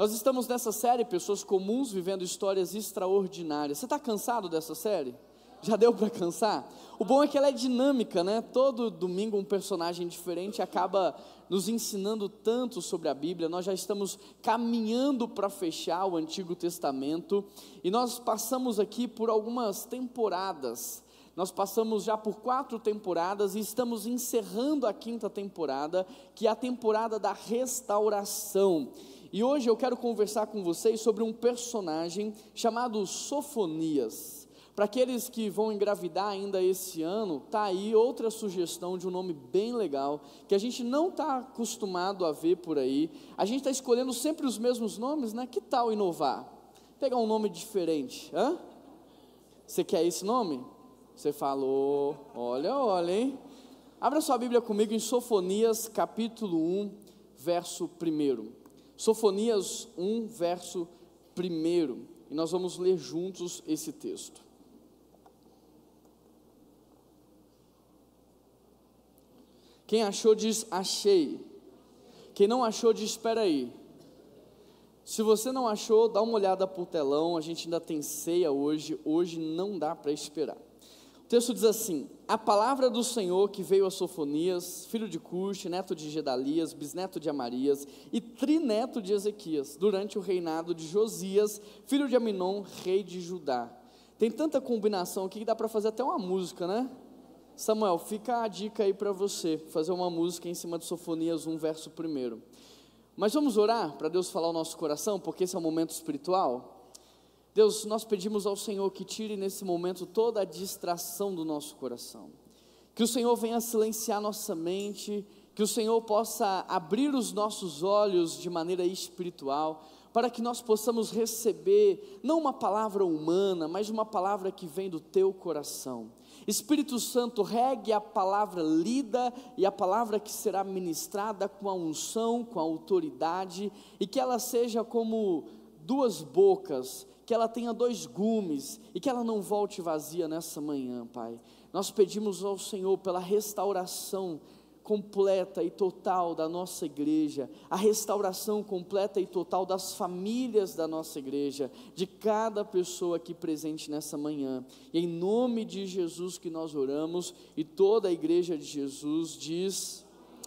Nós estamos nessa série Pessoas Comuns Vivendo Histórias Extraordinárias. Você está cansado dessa série? Já deu para cansar? O bom é que ela é dinâmica, né? Todo domingo um personagem diferente acaba nos ensinando tanto sobre a Bíblia. Nós já estamos caminhando para fechar o Antigo Testamento e nós passamos aqui por algumas temporadas. Nós passamos já por quatro temporadas e estamos encerrando a quinta temporada, que é a temporada da restauração. E hoje eu quero conversar com vocês sobre um personagem chamado Sofonias. Para aqueles que vão engravidar ainda esse ano, tá aí outra sugestão de um nome bem legal, que a gente não está acostumado a ver por aí. A gente está escolhendo sempre os mesmos nomes, né? Que tal inovar? Pegar um nome diferente, hã? Você quer esse nome? Você falou, olha, olha, hein? Abra sua Bíblia comigo em Sofonias, capítulo 1, verso 1. Sofonias 1, verso 1. E nós vamos ler juntos esse texto. Quem achou diz achei. Quem não achou diz espera aí. Se você não achou, dá uma olhada o telão, a gente ainda tem ceia hoje, hoje não dá para esperar. Texto diz assim: A palavra do Senhor que veio a Sofonias, filho de Cuxi, neto de Gedalias, bisneto de Amarias e trineto de Ezequias, durante o reinado de Josias, filho de Aminon, rei de Judá. Tem tanta combinação aqui que dá para fazer até uma música, né? Samuel, fica a dica aí para você, fazer uma música em cima de Sofonias 1, verso 1. Mas vamos orar para Deus falar o nosso coração, porque esse é um momento espiritual. Deus, nós pedimos ao Senhor que tire nesse momento toda a distração do nosso coração. Que o Senhor venha silenciar nossa mente, que o Senhor possa abrir os nossos olhos de maneira espiritual, para que nós possamos receber não uma palavra humana, mas uma palavra que vem do teu coração. Espírito Santo, regue a palavra lida e a palavra que será ministrada com a unção, com a autoridade, e que ela seja como duas bocas, que ela tenha dois gumes e que ela não volte vazia nessa manhã, Pai. Nós pedimos ao Senhor pela restauração completa e total da nossa igreja, a restauração completa e total das famílias da nossa igreja, de cada pessoa aqui presente nessa manhã. E em nome de Jesus que nós oramos e toda a igreja de Jesus diz.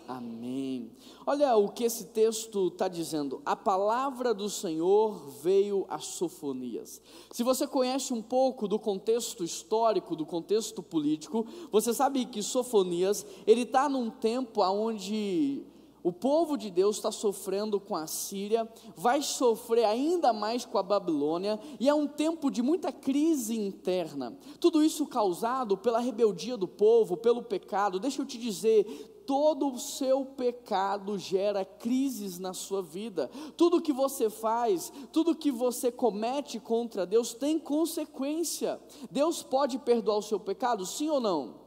Amém. Olha o que esse texto está dizendo. A palavra do Senhor veio a Sofonias. Se você conhece um pouco do contexto histórico, do contexto político, você sabe que Sofonias ele está num tempo onde o povo de Deus está sofrendo com a Síria, vai sofrer ainda mais com a Babilônia, e é um tempo de muita crise interna. Tudo isso causado pela rebeldia do povo, pelo pecado. Deixa eu te dizer, todo o seu pecado gera crises na sua vida. Tudo que você faz, tudo que você comete contra Deus tem consequência. Deus pode perdoar o seu pecado, sim ou não?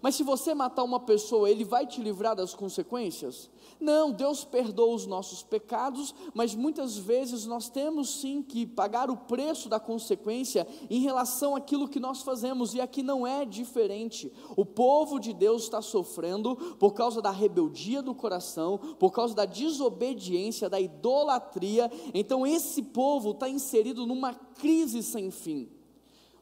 Mas se você matar uma pessoa, ele vai te livrar das consequências? Não, Deus perdoa os nossos pecados, mas muitas vezes nós temos sim que pagar o preço da consequência em relação àquilo que nós fazemos, e aqui não é diferente. O povo de Deus está sofrendo por causa da rebeldia do coração, por causa da desobediência, da idolatria, então esse povo está inserido numa crise sem fim.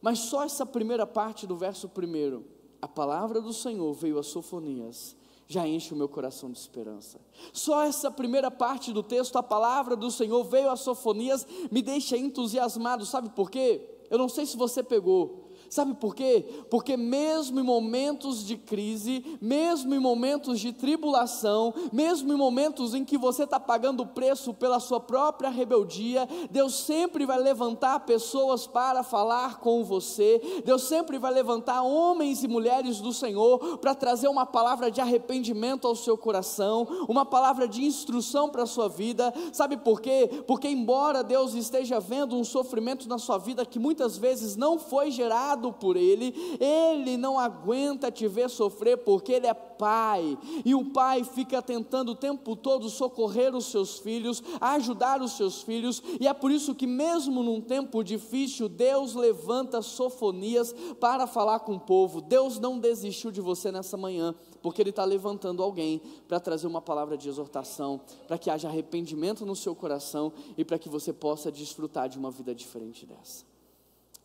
Mas só essa primeira parte do verso primeiro, a palavra do Senhor veio a Sofonias já enche o meu coração de esperança. Só essa primeira parte do texto, a palavra do Senhor veio a Sofonias, me deixa entusiasmado, sabe por quê? Eu não sei se você pegou, Sabe por quê? Porque mesmo em momentos de crise, mesmo em momentos de tribulação, mesmo em momentos em que você está pagando o preço pela sua própria rebeldia, Deus sempre vai levantar pessoas para falar com você, Deus sempre vai levantar homens e mulheres do Senhor para trazer uma palavra de arrependimento ao seu coração, uma palavra de instrução para a sua vida. Sabe por quê? Porque embora Deus esteja vendo um sofrimento na sua vida que muitas vezes não foi gerado criado por Ele, Ele não aguenta te ver sofrer porque Ele é pai, e o pai fica tentando o tempo todo socorrer os seus filhos, ajudar os seus filhos, e é por isso que, mesmo num tempo difícil, Deus levanta sofonias para falar com o povo. Deus não desistiu de você nessa manhã, porque Ele está levantando alguém para trazer uma palavra de exortação, para que haja arrependimento no seu coração e para que você possa desfrutar de uma vida diferente dessa.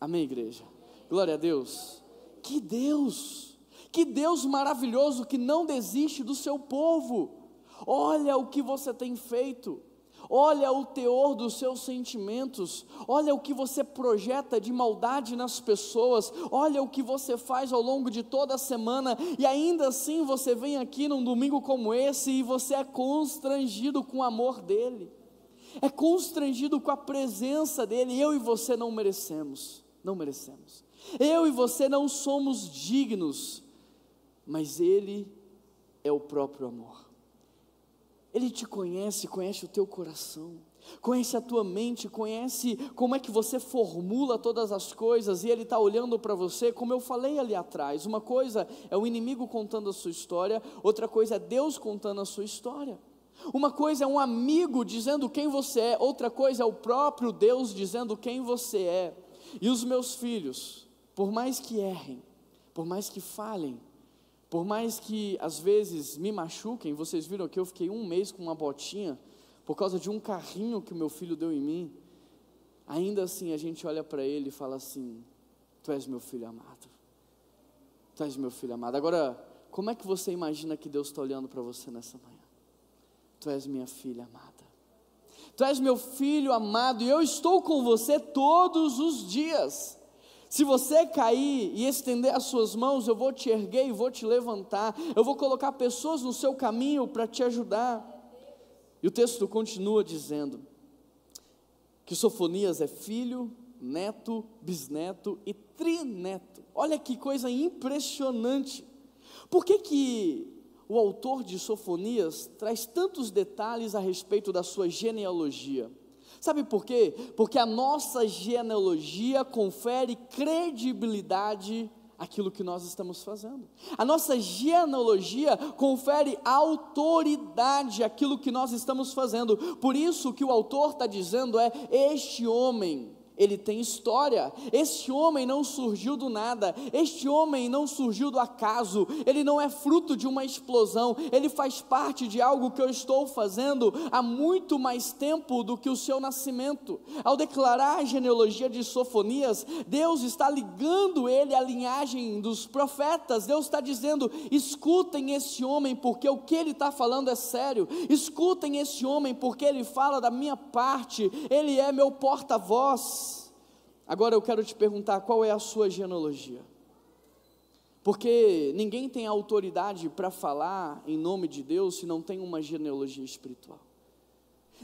Amém, igreja? Glória a Deus. Que Deus! Que Deus maravilhoso que não desiste do seu povo. Olha o que você tem feito. Olha o teor dos seus sentimentos, olha o que você projeta de maldade nas pessoas, olha o que você faz ao longo de toda a semana, e ainda assim você vem aqui num domingo como esse e você é constrangido com o amor dEle, é constrangido com a presença dEle, eu e você não merecemos, não merecemos, eu e você não somos dignos, mas Ele é o próprio amor. Ele te conhece, conhece o teu coração, conhece a tua mente, conhece como é que você formula todas as coisas, e Ele está olhando para você, como eu falei ali atrás. Uma coisa é o inimigo contando a sua história, outra coisa é Deus contando a sua história. Uma coisa é um amigo dizendo quem você é, outra coisa é o próprio Deus dizendo quem você é. E os meus filhos, por mais que errem, por mais que falhem, por mais que às vezes me machuquem, vocês viram que eu fiquei um mês com uma botinha por causa de um carrinho que o meu filho deu em mim. Ainda assim a gente olha para ele e fala assim: Tu és meu filho amado. Tu és meu filho amado. Agora, como é que você imagina que Deus está olhando para você nessa manhã? Tu és minha filha amada. Tu és meu filho amado e eu estou com você todos os dias. Se você cair e estender as suas mãos, eu vou te erguer e vou te levantar. Eu vou colocar pessoas no seu caminho para te ajudar. E o texto continua dizendo que Sofonias é filho, neto, bisneto e trineto. Olha que coisa impressionante. Por que que o autor de Sofonias traz tantos detalhes a respeito da sua genealogia? Sabe por quê? Porque a nossa genealogia confere credibilidade àquilo que nós estamos fazendo. A nossa genealogia confere autoridade àquilo que nós estamos fazendo. Por isso que o autor está dizendo é: este homem ele tem história. Este homem não surgiu do nada, este homem não surgiu do acaso, ele não é fruto de uma explosão, ele faz parte de algo que eu estou fazendo há muito mais tempo do que o seu nascimento. Ao declarar a genealogia de Sofonias, Deus está ligando ele à linhagem dos profetas, Deus está dizendo: escutem este homem, porque o que ele está falando é sério, escutem este homem, porque ele fala da minha parte, ele é meu porta-voz. Agora eu quero te perguntar qual é a sua genealogia. Porque ninguém tem autoridade para falar em nome de Deus se não tem uma genealogia espiritual.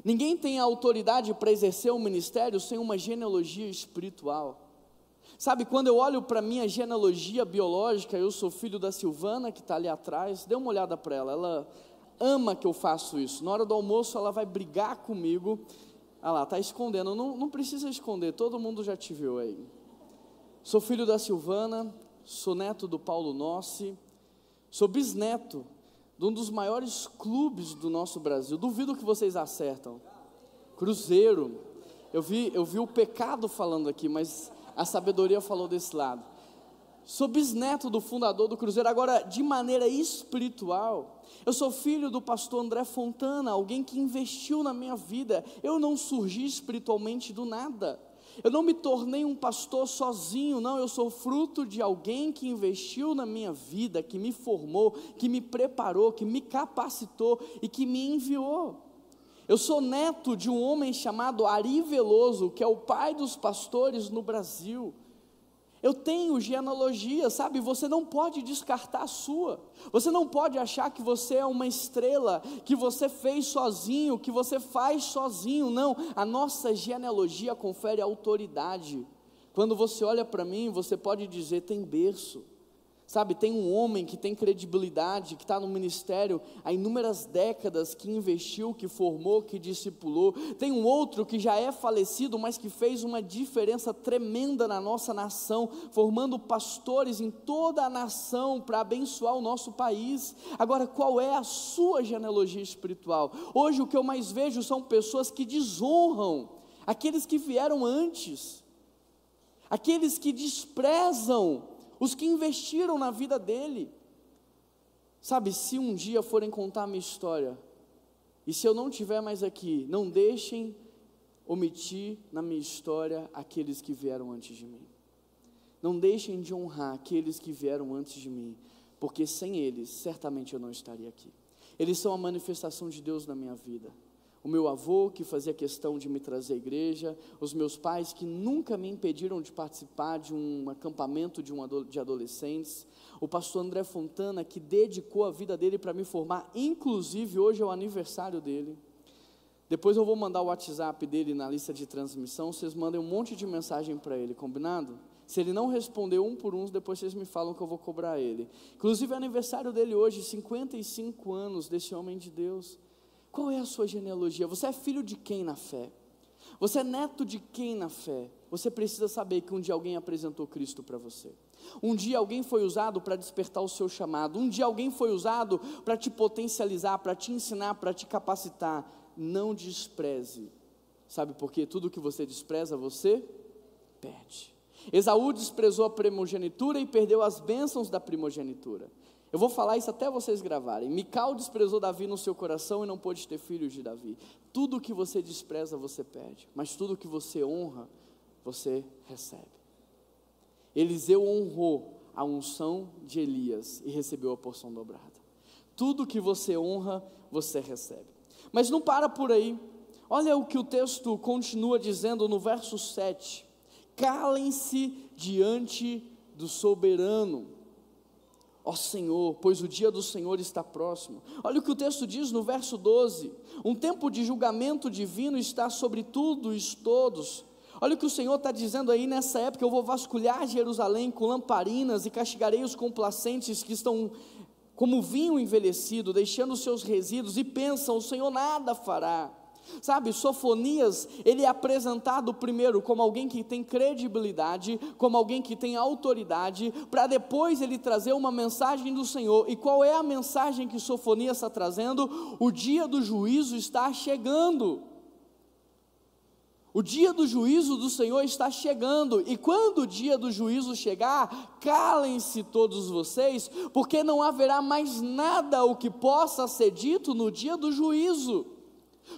Ninguém tem autoridade para exercer o um ministério sem uma genealogia espiritual. Sabe, quando eu olho para a minha genealogia biológica, eu sou filho da Silvana, que está ali atrás, dê uma olhada para ela, ela ama que eu faço isso. Na hora do almoço, ela vai brigar comigo ah lá, está escondendo. Não, não precisa esconder, todo mundo já te viu aí. Sou filho da Silvana, sou neto do Paulo Nossi, sou bisneto de um dos maiores clubes do nosso Brasil. Duvido que vocês acertam. Cruzeiro. Eu vi, eu vi o pecado falando aqui, mas a sabedoria falou desse lado. Sou bisneto do fundador do Cruzeiro, agora de maneira espiritual. Eu sou filho do pastor André Fontana, alguém que investiu na minha vida. Eu não surgi espiritualmente do nada. Eu não me tornei um pastor sozinho, não. Eu sou fruto de alguém que investiu na minha vida, que me formou, que me preparou, que me capacitou e que me enviou. Eu sou neto de um homem chamado Ari Veloso, que é o pai dos pastores no Brasil. Eu tenho genealogia, sabe? Você não pode descartar a sua. Você não pode achar que você é uma estrela, que você fez sozinho, que você faz sozinho. Não, a nossa genealogia confere autoridade. Quando você olha para mim, você pode dizer: tem berço, Sabe, tem um homem que tem credibilidade, que está no ministério há inúmeras décadas, que investiu, que formou, que discipulou. Tem um outro que já é falecido, mas que fez uma diferença tremenda na nossa nação, formando pastores em toda a nação para abençoar o nosso país. Agora, qual é a sua genealogia espiritual? Hoje o que eu mais vejo são pessoas que desonram aqueles que vieram antes, aqueles que desprezam os que investiram na vida dele. Sabe, se um dia forem contar a minha história, e se eu não estiver mais aqui, não deixem omitir na minha história aqueles que vieram antes de mim. Não deixem de honrar aqueles que vieram antes de mim, porque sem eles, certamente eu não estaria aqui. Eles são a manifestação de Deus na minha vida o meu avô que fazia questão de me trazer à igreja, os meus pais que nunca me impediram de participar de um acampamento de, um, de adolescentes, o pastor André Fontana que dedicou a vida dele para me formar, inclusive hoje é o aniversário dele. Depois eu vou mandar o WhatsApp dele na lista de transmissão, vocês mandem um monte de mensagem para ele, combinado? Se ele não responder um por um, depois vocês me falam que eu vou cobrar ele. Inclusive é aniversário dele hoje, 55 anos desse homem de Deus. Qual é a sua genealogia? Você é filho de quem na fé? Você é neto de quem na fé? Você precisa saber que um dia alguém apresentou Cristo para você. Um dia alguém foi usado para despertar o seu chamado. Um dia alguém foi usado para te potencializar, para te ensinar, para te capacitar. Não despreze. Sabe por quê? Tudo que você despreza, você perde. Esaú desprezou a primogenitura e perdeu as bênçãos da primogenitura. Eu vou falar isso até vocês gravarem. Mical desprezou Davi no seu coração e não pôde ter filhos de Davi. Tudo que você despreza, você perde, mas tudo que você honra, você recebe. Eliseu honrou a unção de Elias e recebeu a porção dobrada. Tudo que você honra, você recebe. Mas não para por aí. Olha o que o texto continua dizendo no verso 7. Calem-se diante do soberano ó Senhor, pois o dia do Senhor está próximo. Olha o que o texto diz no verso 12: um tempo de julgamento divino está sobre tudo e todos. Olha o que o Senhor está dizendo aí nessa época: eu vou vasculhar Jerusalém com lamparinas e castigarei os complacentes que estão como vinho envelhecido, deixando seus resíduos, e pensam: o Senhor nada fará. Sabe, Sofonias, ele é apresentado primeiro como alguém que tem credibilidade, como alguém que tem autoridade, para depois ele trazer uma mensagem do Senhor. E qual é a mensagem que Sofonias está trazendo? O dia do juízo está chegando. O dia do juízo do Senhor está chegando, e quando o dia do juízo chegar, calem-se todos vocês, porque não haverá mais nada o que possa ser dito no dia do juízo.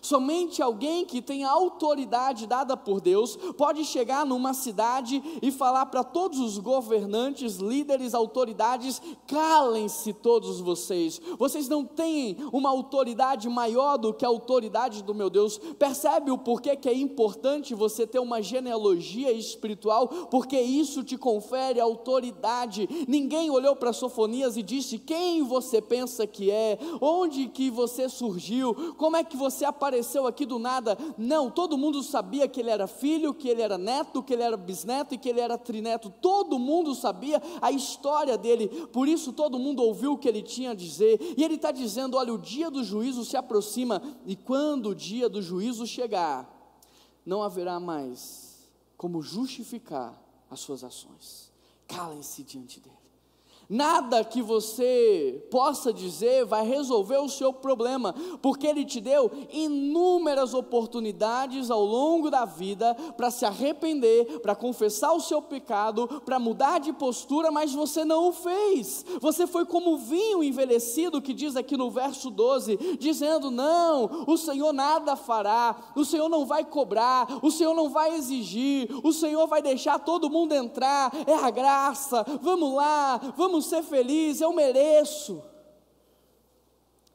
Somente alguém que tem a autoridade dada por Deus pode chegar numa cidade e falar para todos os governantes, líderes, autoridades: calem-se todos vocês. Vocês não têm uma autoridade maior do que a autoridade do meu Deus. Percebe o porquê que é importante você ter uma genealogia espiritual? Porque isso te confere autoridade. Ninguém olhou para Sofonias e disse: quem você pensa que é? Onde que você surgiu? Como é que você apareceu aqui do nada. Não, todo mundo sabia que ele era filho, que ele era neto, que ele era bisneto e que ele era trineto. Todo mundo sabia a história dele. Por isso todo mundo ouviu o que ele tinha a dizer. E ele está dizendo: olha, o dia do juízo se aproxima. E quando o dia do juízo chegar, não haverá mais como justificar as suas ações. Calem-se diante dele. Nada que você possa dizer vai resolver o seu problema, porque Ele te deu inúmeras oportunidades ao longo da vida para se arrepender, para confessar o seu pecado, para mudar de postura, mas você não o fez. Você foi como vinho envelhecido, que diz aqui no verso 12, dizendo: Não, o Senhor nada fará, o Senhor não vai cobrar, o Senhor não vai exigir, o Senhor vai deixar todo mundo entrar, é a graça, vamos lá, vamos ser felizes, eu mereço.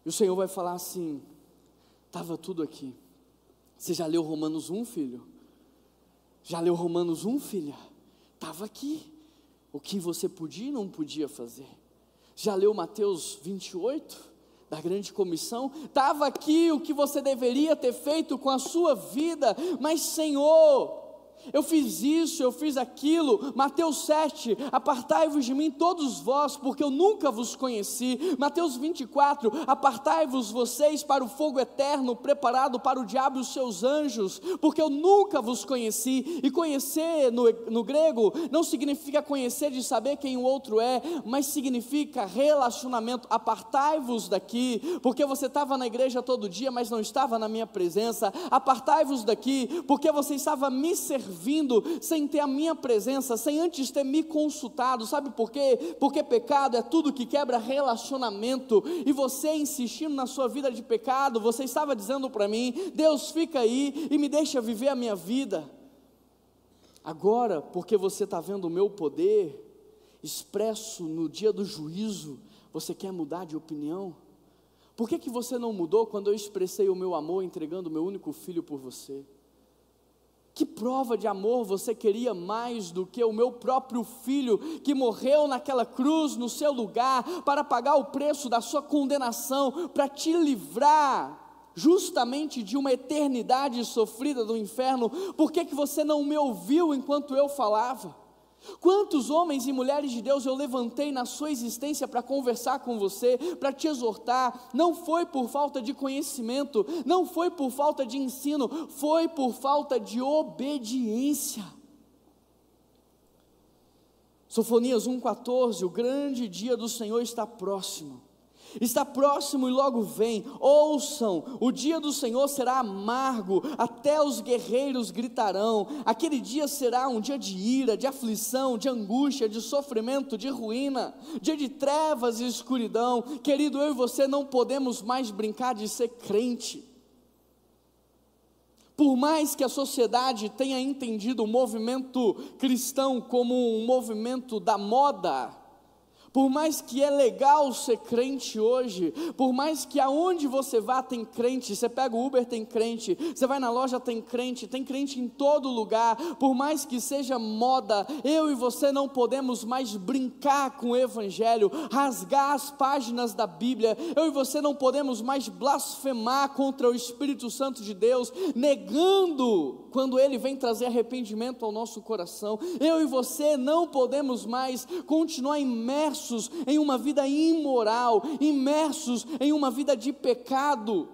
E o Senhor vai falar assim: estava tudo aqui. Você já leu Romanos 1, filho? Já leu Romanos 1, filha? Estava aqui. O que você podia e não podia fazer. Já leu Mateus 28? Da grande comissão? Estava aqui o que você deveria ter feito com a sua vida, mas Senhor, eu fiz isso, eu fiz aquilo. Mateus 7, apartai-vos de mim todos vós, porque eu nunca vos conheci. Mateus 24, apartai-vos vocês para o fogo eterno preparado para o diabo e os seus anjos, porque eu nunca vos conheci. E conhecer no, no grego não significa conhecer de saber quem o outro é, mas significa relacionamento. Apartai-vos daqui, porque você estava na igreja todo dia, mas não estava na minha presença. Apartai-vos daqui, porque você estava me servindo sem ter a minha presença, sem antes ter me consultado. Sabe por quê? Porque pecado é tudo que quebra relacionamento. E você insistindo na sua vida de pecado, você estava dizendo para mim: Deus, fica aí e me deixa viver a minha vida. Agora, porque você está vendo o meu poder expresso no dia do juízo, você quer mudar de opinião? Por que, que você não mudou quando eu expressei o meu amor entregando o meu único filho por você? Que prova de amor você queria mais do que o meu próprio filho, que morreu naquela cruz no seu lugar, para pagar o preço da sua condenação, para te livrar justamente de uma eternidade sofrida do inferno? Por que, que você não me ouviu enquanto eu falava? Quantos homens e mulheres de Deus eu levantei na sua existência para conversar com você, para te exortar? Não foi por falta de conhecimento, não foi por falta de ensino, foi por falta de obediência. Sofonias 1,14: O grande dia do Senhor está próximo está próximo e logo vem. Ouçam, o dia do Senhor será amargo, até os guerreiros gritarão. Aquele dia será um dia de ira, de aflição, de angústia, de sofrimento, de ruína, dia de trevas e escuridão. Querido, eu e você não podemos mais brincar de ser crente. Por mais que a sociedade tenha entendido o movimento cristão como um movimento da moda, por mais que é legal ser crente hoje, por mais que aonde você vá tem crente, você pega o Uber tem crente, você vai na loja tem crente, tem crente em todo lugar, por mais que seja moda, eu e você não podemos mais brincar com o evangelho, rasgar as páginas da Bíblia. Eu e você não podemos mais blasfemar contra o Espírito Santo de Deus, negando quando ele vem trazer arrependimento ao nosso coração. Eu e você não podemos mais continuar imersos imersos em uma vida imoral, imersos em uma vida de pecado,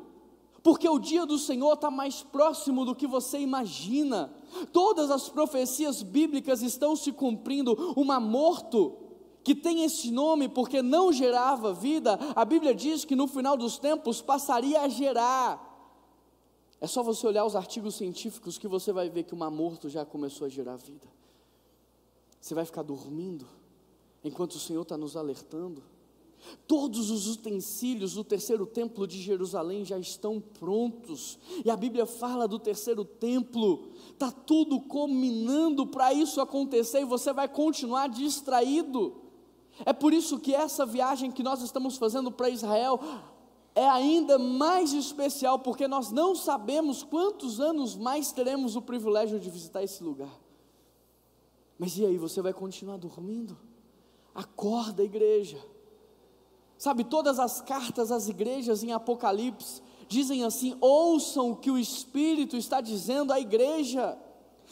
porque o dia do Senhor está mais próximo do que você imagina. Todas as profecias bíblicas estão se cumprindo. Uma morto que tem esse nome porque não gerava vida, a Bíblia diz que no final dos tempos passaria a gerar. É só você olhar os artigos científicos que você vai ver que uma morto já começou a gerar vida. Você vai ficar dormindo enquanto o Senhor está nos alertando. Todos os utensílios do terceiro templo de Jerusalém já estão prontos, e a Bíblia fala do terceiro templo, está tudo combinando para isso acontecer, e você vai continuar distraído. É por isso que essa viagem que nós estamos fazendo para Israel é ainda mais especial, porque nós não sabemos quantos anos mais teremos o privilégio de visitar esse lugar. Mas e aí, você vai continuar dormindo? Acorda, igreja. Sabe, todas as cartas às igrejas em Apocalipse dizem assim: ouçam o que o Espírito está dizendo à igreja.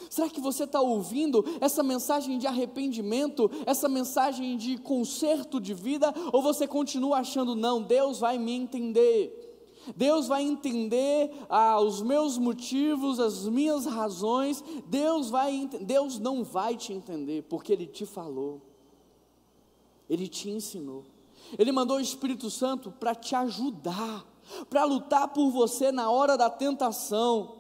Será que você está ouvindo essa mensagem de arrependimento, essa mensagem de conserto de vida, ou você continua achando, não, Deus vai me entender? Deus vai entender ah, os meus motivos, as minhas razões. Deus vai, Deus não vai te entender, porque Ele te falou. Ele te ensinou. Ele mandou o Espírito Santo para te ajudar, para lutar por você na hora da tentação,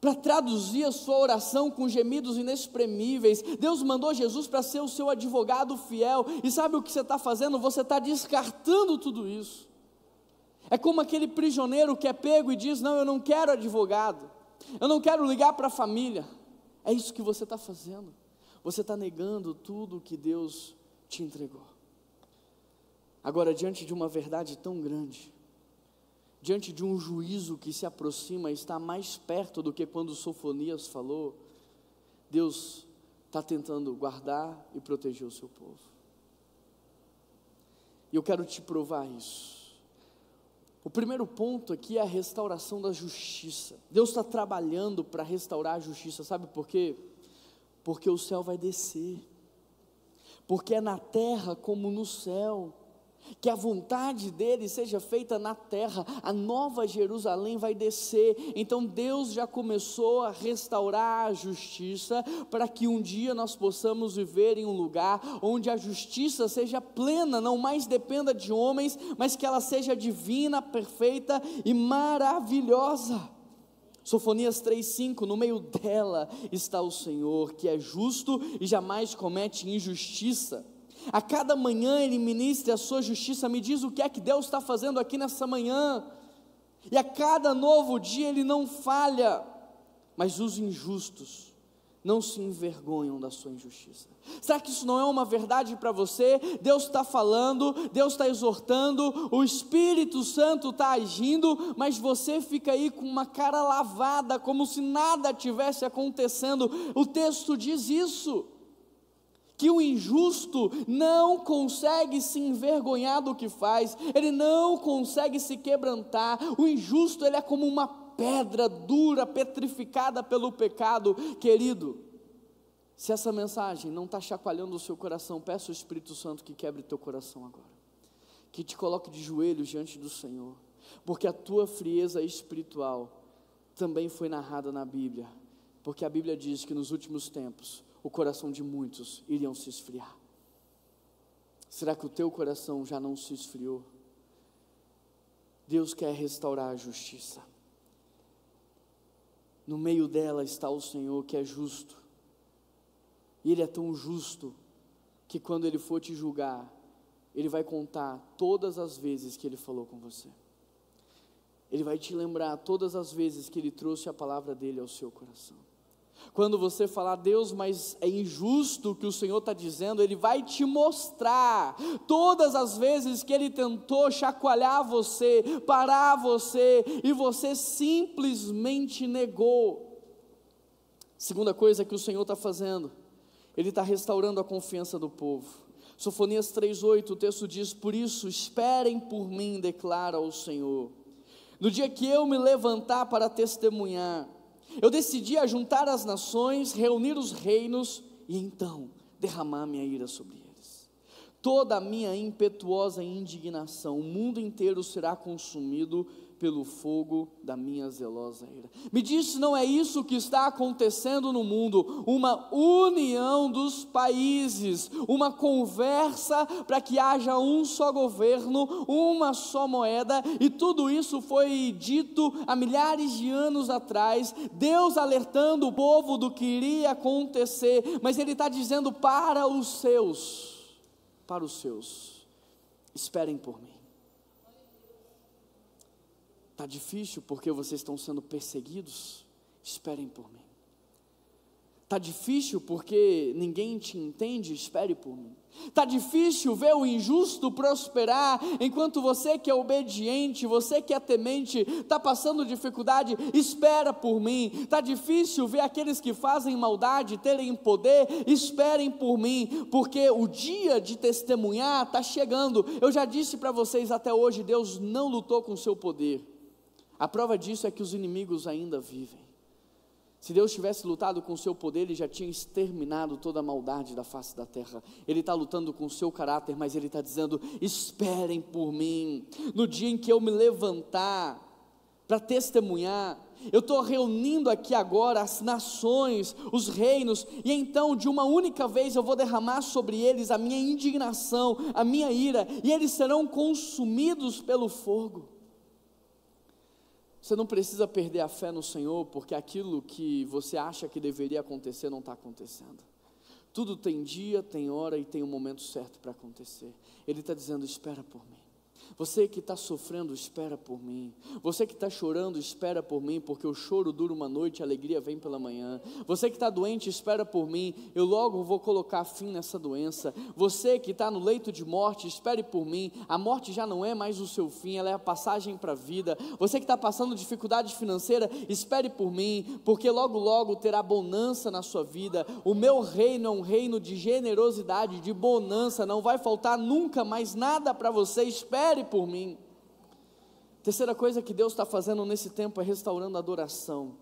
para traduzir a sua oração com gemidos inexprimíveis. Deus mandou Jesus para ser o seu advogado fiel. E sabe o que você está fazendo? Você está descartando tudo isso. É como aquele prisioneiro que é pego e diz: Não, eu não quero advogado, eu não quero ligar para a família. É isso que você está fazendo. Você está negando tudo que Deus te entregou. Agora, diante de uma verdade tão grande, diante de um juízo que se aproxima, está mais perto do que quando Sofonias falou, Deus está tentando guardar e proteger o seu povo. E eu quero te provar isso. O primeiro ponto aqui é a restauração da justiça. Deus está trabalhando para restaurar a justiça, sabe por quê? Porque o céu vai descer, porque é na terra como no céu que a vontade dele seja feita na terra, a nova Jerusalém vai descer. Então Deus já começou a restaurar a justiça para que um dia nós possamos viver em um lugar onde a justiça seja plena, não mais dependa de homens, mas que ela seja divina, perfeita e maravilhosa. Sofonias 3:5, no meio dela está o Senhor, que é justo e jamais comete injustiça. A cada manhã ele ministra a sua justiça. Me diz o que é que Deus está fazendo aqui nessa manhã. E a cada novo dia ele não falha, mas os injustos não se envergonham da sua injustiça. Será que isso não é uma verdade para você? Deus está falando, Deus está exortando, o Espírito Santo está agindo, mas você fica aí com uma cara lavada, como se nada tivesse acontecendo. O texto diz isso que o injusto não consegue se envergonhar do que faz, ele não consegue se quebrantar. O injusto ele é como uma pedra dura, petrificada pelo pecado, querido. Se essa mensagem não está chacoalhando o seu coração, peça ao Espírito Santo que quebre teu coração agora, que te coloque de joelhos diante do Senhor, porque a tua frieza espiritual também foi narrada na Bíblia, porque a Bíblia diz que nos últimos tempos o coração de muitos iriam se esfriar. Será que o teu coração já não se esfriou? Deus quer restaurar a justiça. No meio dela está o Senhor que é justo. E Ele é tão justo que quando Ele for te julgar, Ele vai contar todas as vezes que Ele falou com você. Ele vai te lembrar todas as vezes que Ele trouxe a palavra dele ao seu coração. Quando você falar, Deus, mas é injusto o que o Senhor está dizendo, Ele vai te mostrar todas as vezes que Ele tentou chacoalhar você, parar você, e você simplesmente negou. Segunda coisa que o Senhor está fazendo, Ele está restaurando a confiança do povo. Sofonias 3,8, o texto diz: Por isso, esperem por mim, declara o Senhor. No dia que eu me levantar para testemunhar, eu decidi ajuntar as nações, reunir os reinos e então derramar minha ira sobre eles. Toda a minha impetuosa indignação, o mundo inteiro será consumido pelo fogo da minha zelosa ira. Me diz se não é isso que está acontecendo no mundo, uma união dos países, uma conversa para que haja um só governo, uma só moeda, e tudo isso foi dito há milhares de anos atrás, Deus alertando o povo do que iria acontecer, mas Ele está dizendo para os seus, para os seus, esperem por mim. Está difícil porque vocês estão sendo perseguidos? Esperem por mim. Está difícil porque ninguém te entende? Espere por mim. Está difícil ver o injusto prosperar, enquanto você que é obediente, você que é temente, está passando dificuldade, espera por mim. Está difícil ver aqueles que fazem maldade terem poder, esperem por mim, porque o dia de testemunhar está chegando. Eu já disse para vocês até hoje: Deus não lutou com o seu poder. A prova disso é que os inimigos ainda vivem. Se Deus tivesse lutado com o seu poder, Ele já tinha exterminado toda a maldade da face da terra. Ele está lutando com o seu caráter, mas Ele está dizendo: esperem por mim. No dia em que eu me levantar para testemunhar, eu estou reunindo aqui agora as nações, os reinos, e então de uma única vez eu vou derramar sobre eles a minha indignação, a minha ira, e eles serão consumidos pelo fogo. Você não precisa perder a fé no Senhor, porque aquilo que você acha que deveria acontecer não está acontecendo. Tudo tem dia, tem hora e tem o um momento certo para acontecer. Ele está dizendo: espera por mim. Você que está sofrendo, espera por mim. Você que está chorando, espera por mim, porque o choro dura uma noite, a alegria vem pela manhã. Você que está doente, espera por mim. Eu logo vou colocar fim nessa doença. Você que está no leito de morte, espere por mim. A morte já não é mais o seu fim, ela é a passagem para a vida. Você que está passando dificuldade financeira, espere por mim, porque logo, logo terá bonança na sua vida. O meu reino é um reino de generosidade, de bonança. Não vai faltar nunca mais nada para você. Espere por mim. Terceira coisa que Deus está fazendo nesse tempo é restaurando a adoração.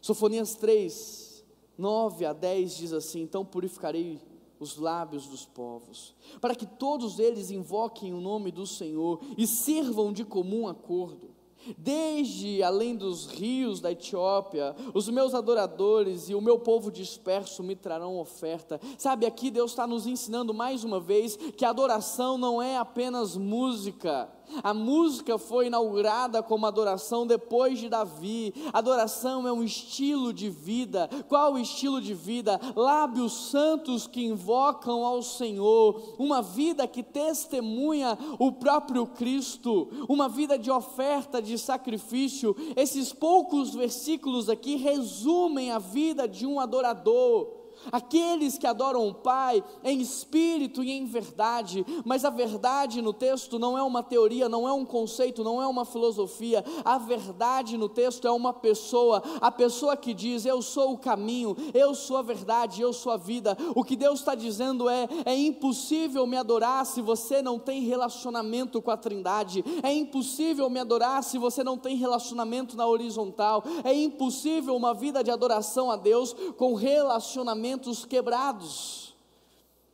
Sofonias 3, 9 a 10 diz assim: Então purificarei os lábios dos povos, para que todos eles invoquem o nome do Senhor e sirvam de comum acordo. Desde além dos rios da Etiópia, os meus adoradores e o meu povo disperso me trarão oferta. Sabe, aqui Deus está nos ensinando mais uma vez que adoração não é apenas música, a música foi inaugurada como adoração depois de Davi. Adoração é um estilo de vida. Qual o estilo de vida? Lábios santos que invocam ao Senhor, uma vida que testemunha o próprio Cristo, uma vida de oferta, de sacrifício. Esses poucos versículos aqui resumem a vida de um adorador. Aqueles que adoram o Pai em espírito e em verdade, mas a verdade no texto não é uma teoria, não é um conceito, não é uma filosofia, a verdade no texto é uma pessoa, a pessoa que diz: Eu sou o caminho, eu sou a verdade, eu sou a vida. O que Deus está dizendo é: é impossível me adorar se você não tem relacionamento com a Trindade, é impossível me adorar se você não tem relacionamento na horizontal, é impossível uma vida de adoração a Deus com relacionamento mandamentos quebrados.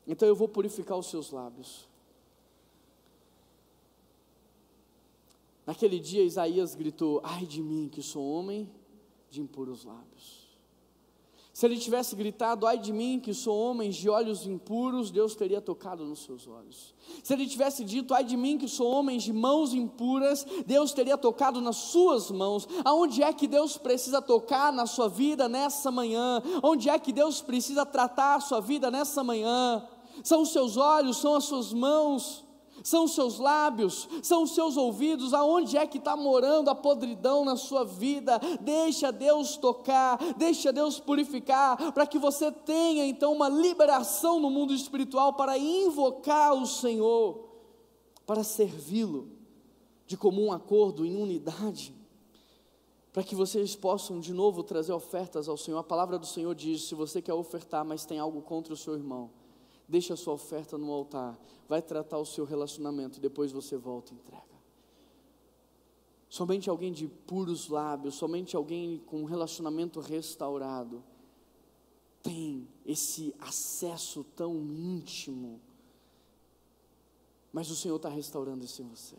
Então eu vou purificar os seus lábios. Naquele dia Isaías gritou: Ai de mim, que sou homem de impuros lábios. Se ele tivesse gritado, ai de mim, que sou homem de olhos impuros, Deus teria tocado nos seus olhos. Se ele tivesse dito, ai de mim, que sou homem de mãos impuras, Deus teria tocado nas suas mãos. Aonde é que Deus precisa tocar na sua vida nessa manhã? Onde é que Deus precisa tratar a sua vida nessa manhã? São os seus olhos, são as suas mãos são os seus lábios, são os seus ouvidos, aonde é que está morando a podridão na sua vida? Deixa Deus tocar, deixa Deus purificar, para que você tenha então uma liberação no mundo espiritual para invocar o Senhor, para servi-lo de comum acordo, em unidade, para que vocês possam de novo trazer ofertas ao Senhor. A palavra do Senhor diz: se você quer ofertar, mas tem algo contra o seu irmão, deixa a sua oferta no altar, vai tratar o seu relacionamento, depois você volta e entrega. Somente alguém de puros lábios, somente alguém com um relacionamento restaurado, tem esse acesso tão íntimo. Mas o Senhor está restaurando isso em você.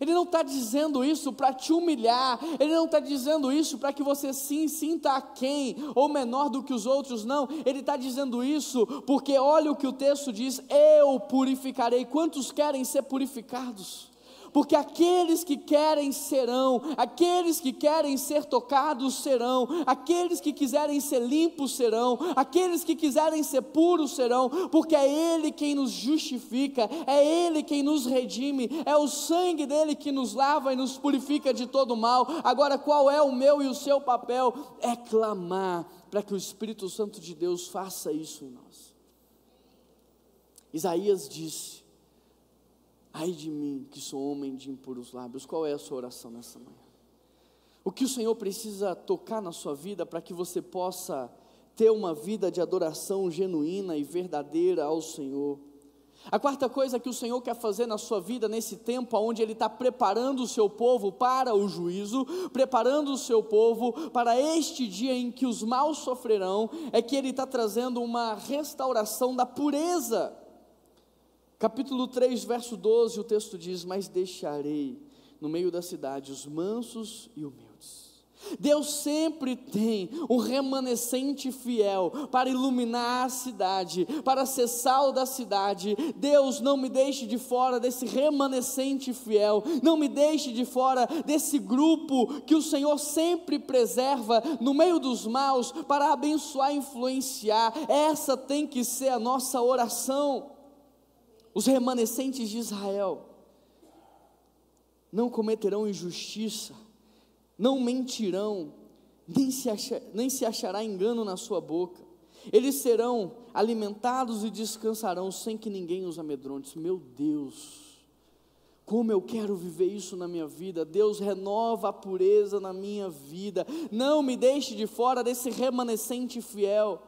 Ele não está dizendo isso para te humilhar, ele não está dizendo isso para que você sim sinta aquém ou menor do que os outros, não. Ele está dizendo isso porque olha o que o texto diz: Eu purificarei. Quantos querem ser purificados? Porque aqueles que querem serão, aqueles que querem ser tocados serão, aqueles que quiserem ser limpos serão, aqueles que quiserem ser puros serão, porque é Ele quem nos justifica, é Ele quem nos redime, é o sangue dele que nos lava e nos purifica de todo mal. Agora, qual é o meu e o seu papel? É clamar para que o Espírito Santo de Deus faça isso em nós. Isaías disse: Ai de mim, que sou homem de impuros lábios. Qual é a sua oração nessa manhã? O que o Senhor precisa tocar na sua vida para que você possa ter uma vida de adoração genuína e verdadeira ao Senhor? A quarta coisa que o Senhor quer fazer na sua vida nesse tempo, onde Ele está preparando o seu povo para o juízo, preparando o seu povo para este dia em que os maus sofrerão, é que Ele está trazendo uma restauração da pureza Capítulo 3, verso 12, o texto diz: Mas deixarei no meio da cidade os mansos e humildes. Deus sempre tem um remanescente fiel para iluminar a cidade, para ser sal da cidade. Deus não me deixe de fora desse remanescente fiel, não me deixe de fora desse grupo que o Senhor sempre preserva no meio dos maus para abençoar e influenciar. Essa tem que ser a nossa oração os remanescentes de Israel não cometerão injustiça, não mentirão, nem se, achar, nem se achará engano na sua boca. Eles serão alimentados e descansarão sem que ninguém os amedronte. Meu Deus, como eu quero viver isso na minha vida. Deus renova a pureza na minha vida. Não me deixe de fora desse remanescente fiel.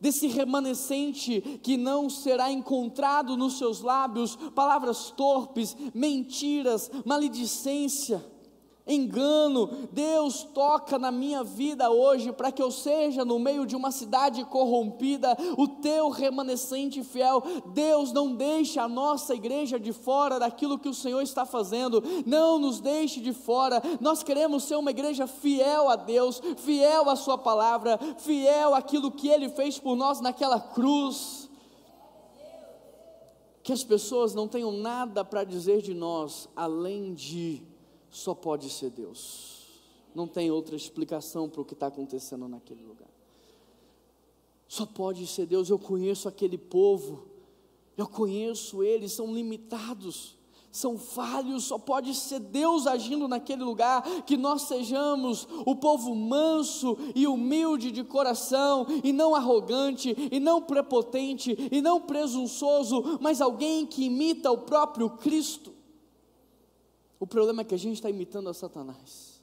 Desse remanescente que não será encontrado nos seus lábios palavras torpes, mentiras, maledicência engano. Deus toca na minha vida hoje para que eu seja no meio de uma cidade corrompida, o teu remanescente fiel. Deus não deixe a nossa igreja de fora daquilo que o Senhor está fazendo. Não nos deixe de fora. Nós queremos ser uma igreja fiel a Deus, fiel à sua palavra, fiel àquilo que ele fez por nós naquela cruz. Que as pessoas não tenham nada para dizer de nós além de só pode ser Deus. Não tem outra explicação para o que está acontecendo naquele lugar. Só pode ser Deus. Eu conheço aquele povo, eu conheço eles, são limitados, são falhos. Só pode ser Deus agindo naquele lugar. Que nós sejamos o povo manso e humilde de coração, e não arrogante, e não prepotente, e não presunçoso, mas alguém que imita o próprio Cristo. O problema é que a gente está imitando a Satanás.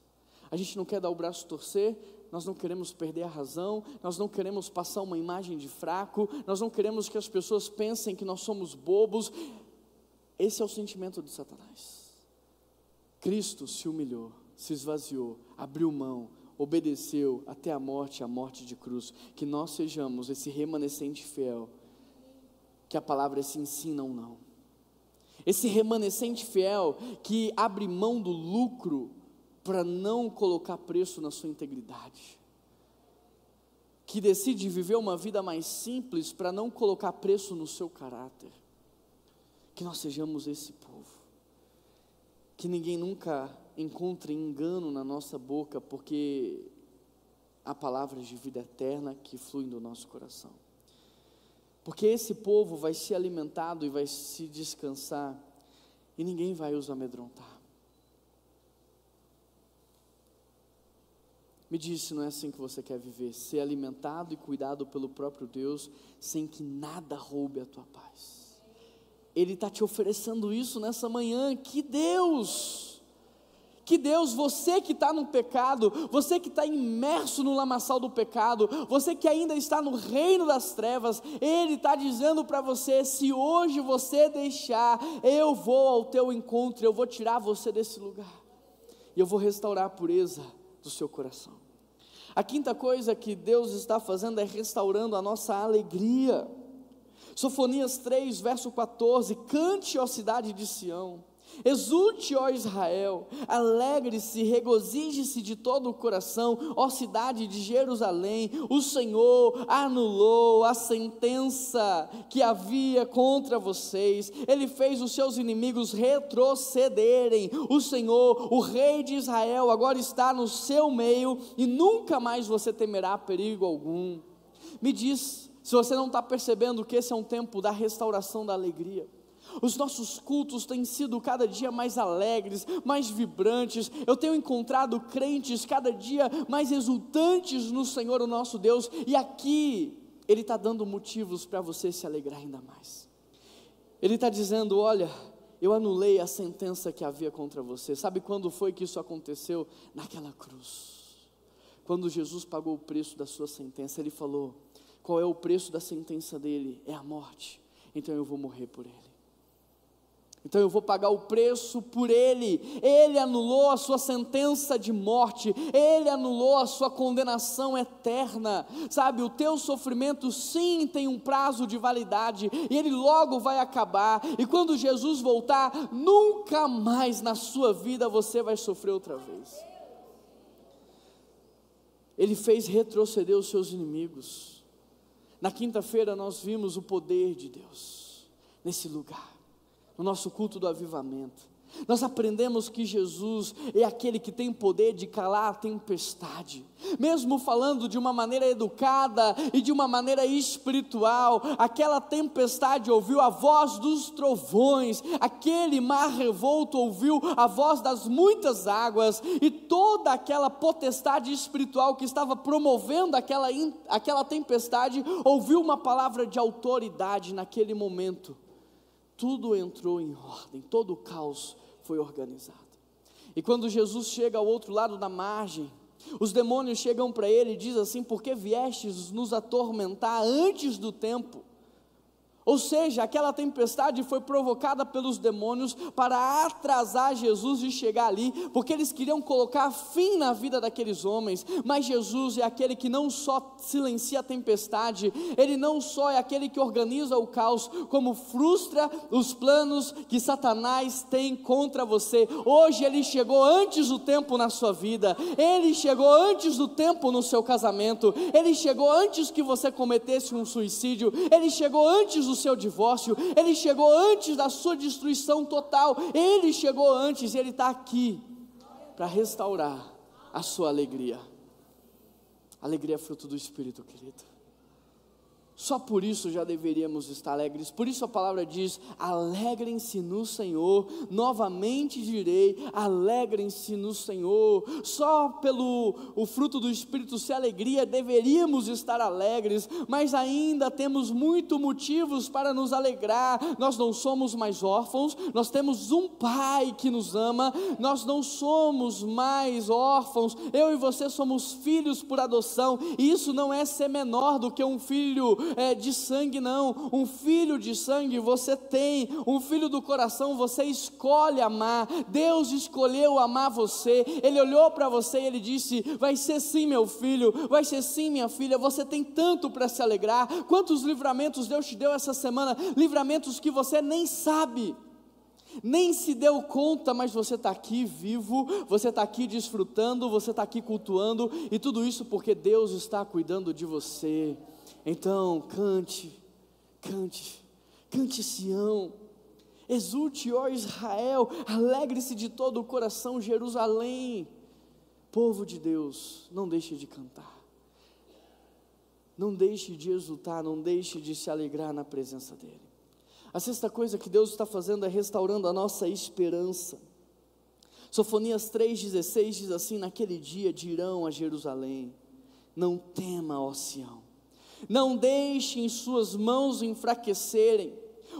A gente não quer dar o braço torcer, nós não queremos perder a razão, nós não queremos passar uma imagem de fraco, nós não queremos que as pessoas pensem que nós somos bobos. Esse é o sentimento de Satanás. Cristo se humilhou, se esvaziou, abriu mão, obedeceu até a morte, a morte de cruz. Que nós sejamos esse remanescente fiel, que a palavra se ensina ou não esse remanescente fiel que abre mão do lucro para não colocar preço na sua integridade, que decide viver uma vida mais simples para não colocar preço no seu caráter. Que nós sejamos esse povo, que ninguém nunca encontre engano na nossa boca, porque há palavras de vida eterna que fluem do nosso coração. Porque esse povo vai ser alimentado e vai se descansar, e ninguém vai os amedrontar. Me diz se não é assim que você quer viver, ser alimentado e cuidado pelo próprio Deus, sem que nada roube a tua paz. Ele está te oferecendo isso nessa manhã, que Deus! Que Deus, você que está no pecado, você que está imerso no lamaçal do pecado, você que ainda está no reino das trevas, Ele está dizendo para você: se hoje você deixar, eu vou ao teu encontro, eu vou tirar você desse lugar, e eu vou restaurar a pureza do seu coração. A quinta coisa que Deus está fazendo é restaurando a nossa alegria. Sofonias 3, verso 14: Cante, ó cidade de Sião Exulte, ó Israel, alegre-se, regozije-se de todo o coração, ó cidade de Jerusalém. O Senhor anulou a sentença que havia contra vocês, ele fez os seus inimigos retrocederem. O Senhor, o Rei de Israel, agora está no seu meio e nunca mais você temerá perigo algum. Me diz, se você não está percebendo que esse é um tempo da restauração da alegria. Os nossos cultos têm sido cada dia mais alegres, mais vibrantes. Eu tenho encontrado crentes cada dia mais exultantes no Senhor, o nosso Deus, e aqui Ele está dando motivos para você se alegrar ainda mais. Ele está dizendo: Olha, eu anulei a sentença que havia contra você. Sabe quando foi que isso aconteceu? Naquela cruz. Quando Jesus pagou o preço da sua sentença, Ele falou: Qual é o preço da sentença dele? É a morte. Então eu vou morrer por ele. Então eu vou pagar o preço por ele. Ele anulou a sua sentença de morte, ele anulou a sua condenação eterna. Sabe, o teu sofrimento sim tem um prazo de validade e ele logo vai acabar. E quando Jesus voltar, nunca mais na sua vida você vai sofrer outra vez. Ele fez retroceder os seus inimigos. Na quinta-feira nós vimos o poder de Deus nesse lugar no nosso culto do avivamento. Nós aprendemos que Jesus é aquele que tem poder de calar a tempestade, mesmo falando de uma maneira educada e de uma maneira espiritual. Aquela tempestade ouviu a voz dos trovões, aquele mar revolto ouviu a voz das muitas águas, e toda aquela potestade espiritual que estava promovendo aquela, aquela tempestade ouviu uma palavra de autoridade naquele momento tudo entrou em ordem, todo o caos foi organizado. E quando Jesus chega ao outro lado da margem, Os demônios chegam para ele e dizem assim: Por que viestes nos atormentar antes do tempo? Ou seja, aquela tempestade foi provocada pelos demônios para atrasar Jesus de chegar ali, porque eles queriam colocar fim na vida daqueles homens. Mas Jesus é aquele que não só silencia a tempestade, ele não só é aquele que organiza o caos, como frustra os planos que Satanás tem contra você. Hoje ele chegou antes do tempo na sua vida, ele chegou antes do tempo no seu casamento, ele chegou antes que você cometesse um suicídio, ele chegou antes do do seu divórcio, ele chegou antes da sua destruição total, ele chegou antes e ele está aqui para restaurar a sua alegria. Alegria é fruto do Espírito, querido. Só por isso já deveríamos estar alegres. Por isso a palavra diz: alegrem-se no Senhor. Novamente direi: alegrem-se no Senhor. Só pelo o fruto do Espírito se alegria deveríamos estar alegres, mas ainda temos muito motivos para nos alegrar. Nós não somos mais órfãos, nós temos um Pai que nos ama. Nós não somos mais órfãos. Eu e você somos filhos por adoção. E isso não é ser menor do que um filho é, de sangue, não. Um filho de sangue você tem, um filho do coração você escolhe amar. Deus escolheu amar você. Ele olhou para você e ele disse: Vai ser sim, meu filho, vai ser sim, minha filha. Você tem tanto para se alegrar. Quantos livramentos Deus te deu essa semana? Livramentos que você nem sabe nem se deu conta, mas você está aqui vivo, você está aqui desfrutando, você está aqui cultuando, e tudo isso porque Deus está cuidando de você. Então, cante, cante, cante Sião, exulte, ó Israel, alegre-se de todo o coração, Jerusalém, povo de Deus, não deixe de cantar, não deixe de exultar, não deixe de se alegrar na presença dEle. A sexta coisa que Deus está fazendo é restaurando a nossa esperança. Sofonias 3,16 diz assim: Naquele dia dirão a Jerusalém: Não tema, ó Sião, não deixem suas mãos enfraquecerem,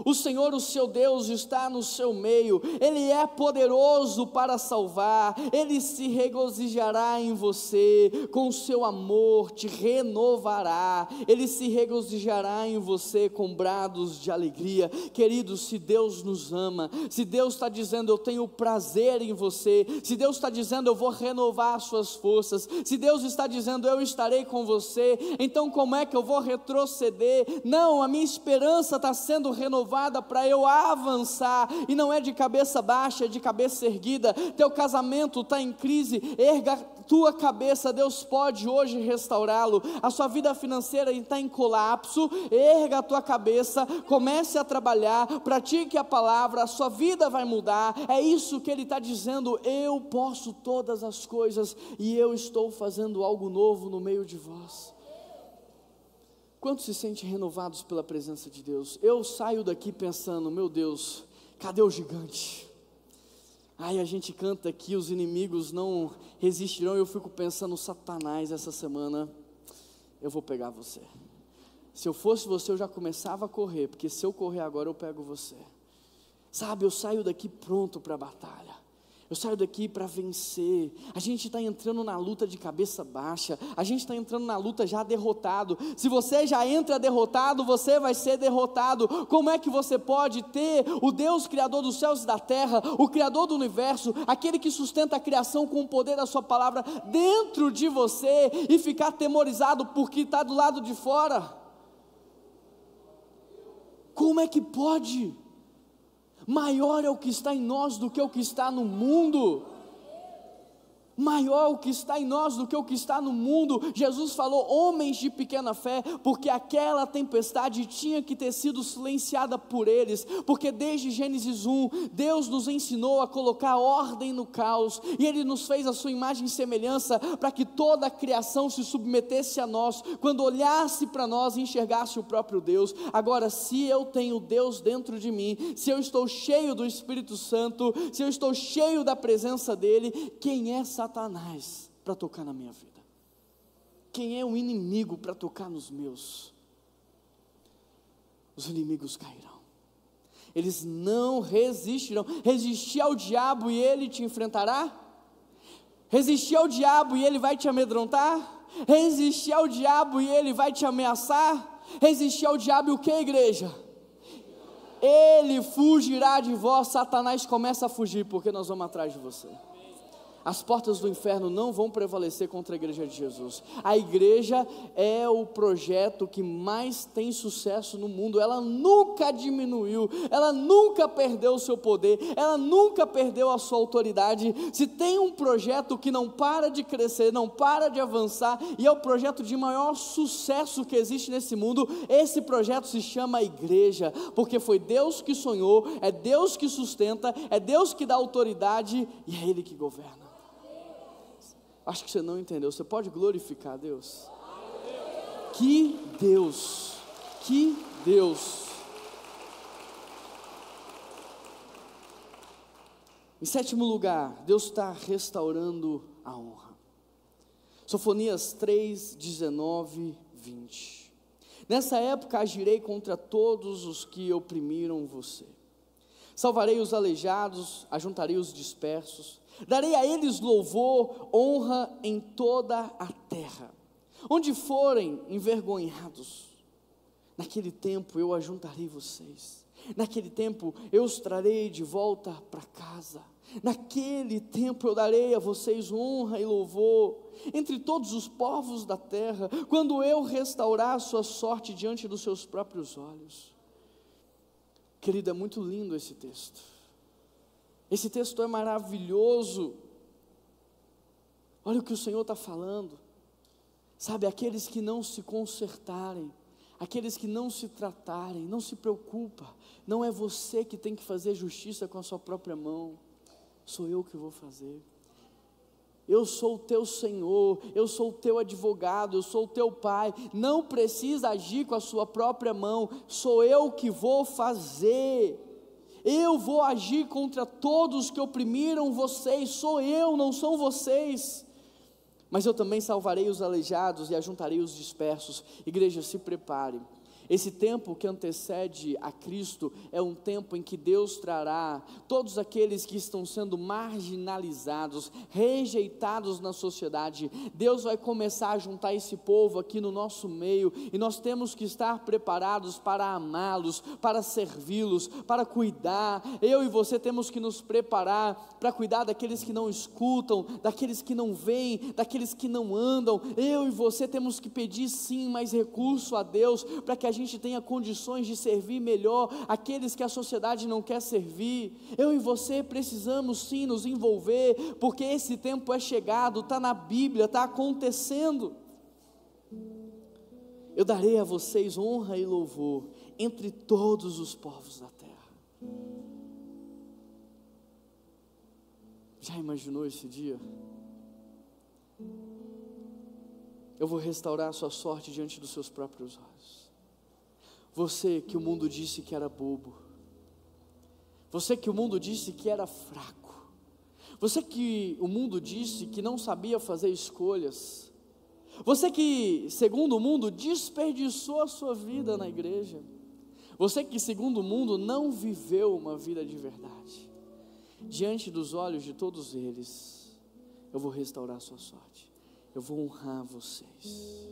o Senhor, o seu Deus, está no seu meio, Ele é poderoso para salvar, Ele se regozijará em você, com o seu amor te renovará, Ele se regozijará em você com brados de alegria. Queridos, se Deus nos ama, se Deus está dizendo eu tenho prazer em você, se Deus está dizendo eu vou renovar as suas forças, se Deus está dizendo eu estarei com você, então como é que eu vou retroceder? Não, a minha esperança está sendo renovada renovada para eu avançar, e não é de cabeça baixa, é de cabeça erguida. Teu casamento está em crise, erga tua cabeça, Deus pode hoje restaurá-lo. A sua vida financeira está em colapso, erga a tua cabeça, comece a trabalhar, pratique a palavra, a sua vida vai mudar. É isso que ele está dizendo. Eu posso todas as coisas e eu estou fazendo algo novo no meio de vós. Quantos se sentem renovados pela presença de Deus? Eu saio daqui pensando, meu Deus, cadê o gigante? Ai, a gente canta aqui, os inimigos não resistirão. Eu fico pensando, Satanás, essa semana eu vou pegar você. Se eu fosse você, eu já começava a correr, porque se eu correr agora, eu pego você. Sabe, eu saio daqui pronto para a batalha. Eu saio daqui para vencer. A gente está entrando na luta de cabeça baixa. A gente está entrando na luta já derrotado. Se você já entra derrotado, você vai ser derrotado. Como é que você pode ter o Deus Criador dos céus e da terra, o Criador do universo, aquele que sustenta a criação com o poder da Sua palavra dentro de você e ficar temorizado porque está do lado de fora? Como é que pode? Maior é o que está em nós do que o que está no mundo maior o que está em nós do que o que está no mundo. Jesus falou, homens de pequena fé, porque aquela tempestade tinha que ter sido silenciada por eles, porque desde Gênesis 1, Deus nos ensinou a colocar ordem no caos, e Ele nos fez a sua imagem e semelhança, para que toda a criação se submetesse a nós, quando olhasse para nós e enxergasse o próprio Deus. Agora, se eu tenho Deus dentro de mim, se eu estou cheio do Espírito Santo, se eu estou cheio da presença dEle, quem é essa Satanás para tocar na minha vida? Quem é o inimigo para tocar nos meus? Os inimigos cairão. Eles não resistirão. Resistir ao diabo e ele te enfrentará? Resistir ao diabo e ele vai te amedrontar? Resistir ao diabo e ele vai te ameaçar? Resistir ao diabo e o que, igreja? Ele fugirá de vós, Satanás começa a fugir, porque nós vamos atrás de você as portas do inferno não vão prevalecer contra a igreja de Jesus. A igreja é o projeto que mais tem sucesso no mundo. Ela nunca diminuiu, ela nunca perdeu o seu poder, ela nunca perdeu a sua autoridade. Se tem um projeto que não para de crescer, não para de avançar, e é o projeto de maior sucesso que existe nesse mundo, esse projeto se chama igreja, porque foi Deus que sonhou, é Deus que sustenta, é Deus que dá autoridade e é Ele que governa. Acho que você não entendeu. Você pode glorificar a Deus? Que Deus! Que Deus! Em sétimo lugar, Deus está restaurando a honra. Sofonias 3, 19, 20. Nessa época agirei contra todos os que oprimiram você. Salvarei os aleijados, ajuntarei os dispersos, Darei a eles louvor, honra em toda a terra. Onde forem envergonhados, naquele tempo eu ajuntarei vocês. Naquele tempo eu os trarei de volta para casa. Naquele tempo eu darei a vocês honra e louvor entre todos os povos da terra, quando eu restaurar a sua sorte diante dos seus próprios olhos. Querido, é muito lindo esse texto. Esse texto é maravilhoso. Olha o que o Senhor está falando. Sabe, aqueles que não se consertarem, aqueles que não se tratarem, não se preocupa, não é você que tem que fazer justiça com a sua própria mão, sou eu que vou fazer. Eu sou o teu Senhor, eu sou o teu advogado, eu sou o teu pai. Não precisa agir com a sua própria mão, sou eu que vou fazer. Eu vou agir contra todos que oprimiram vocês, sou eu, não são vocês. Mas eu também salvarei os aleijados e ajuntarei os dispersos. Igreja, se prepare esse tempo que antecede a Cristo é um tempo em que Deus trará todos aqueles que estão sendo marginalizados, rejeitados na sociedade. Deus vai começar a juntar esse povo aqui no nosso meio e nós temos que estar preparados para amá-los, para servi-los, para cuidar. Eu e você temos que nos preparar para cuidar daqueles que não escutam, daqueles que não veem, daqueles que não andam. Eu e você temos que pedir sim mais recurso a Deus para que a gente tenha condições de servir melhor aqueles que a sociedade não quer servir. Eu e você precisamos sim nos envolver, porque esse tempo é chegado, está na Bíblia, está acontecendo. Eu darei a vocês honra e louvor entre todos os povos da terra. Já imaginou esse dia? Eu vou restaurar a sua sorte diante dos seus próprios olhos. Você que o mundo disse que era bobo. Você que o mundo disse que era fraco. Você que o mundo disse que não sabia fazer escolhas. Você que, segundo o mundo, desperdiçou a sua vida na igreja. Você que, segundo o mundo, não viveu uma vida de verdade. Diante dos olhos de todos eles, eu vou restaurar a sua sorte. Eu vou honrar vocês.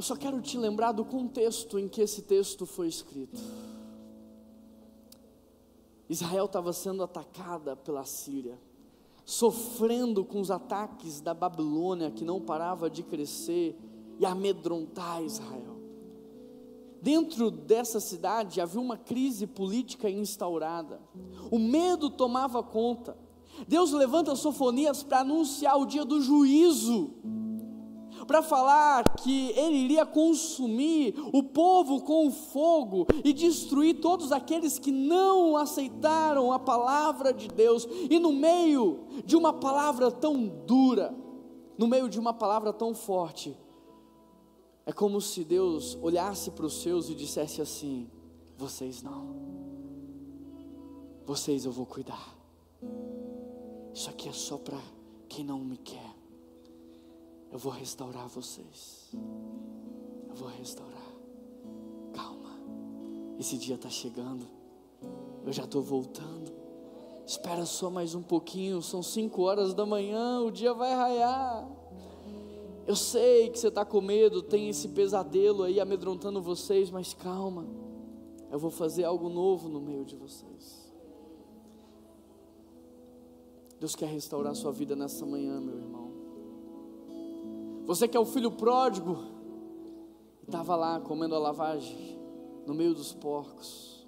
Eu só quero te lembrar do contexto em que esse texto foi escrito. Israel estava sendo atacada pela Síria, sofrendo com os ataques da Babilônia que não parava de crescer e amedrontar Israel. Dentro dessa cidade havia uma crise política instaurada, o medo tomava conta. Deus levanta Sofonias para anunciar o dia do juízo para falar que ele iria consumir o povo com fogo e destruir todos aqueles que não aceitaram a palavra de Deus, e no meio de uma palavra tão dura, no meio de uma palavra tão forte, é como se Deus olhasse para os seus e dissesse assim: vocês não, vocês eu vou cuidar, isso aqui é só para quem não me quer. Eu vou restaurar vocês. Eu vou restaurar. Calma. Esse dia está chegando. Eu já estou voltando. Espera só mais um pouquinho, são cinco horas da manhã, o dia vai raiar. Eu sei que você está com medo, tem esse pesadelo aí amedrontando vocês, mas calma, eu vou fazer algo novo no meio de vocês. Deus quer restaurar sua vida nessa manhã, meu irmão. Você que é o filho pródigo, estava lá comendo a lavagem no meio dos porcos.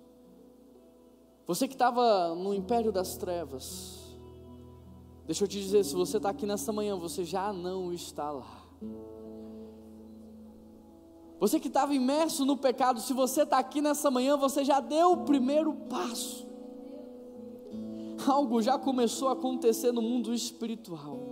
Você que estava no império das trevas, deixa eu te dizer: se você está aqui nessa manhã, você já não está lá. Você que estava imerso no pecado, se você está aqui nessa manhã, você já deu o primeiro passo. Algo já começou a acontecer no mundo espiritual.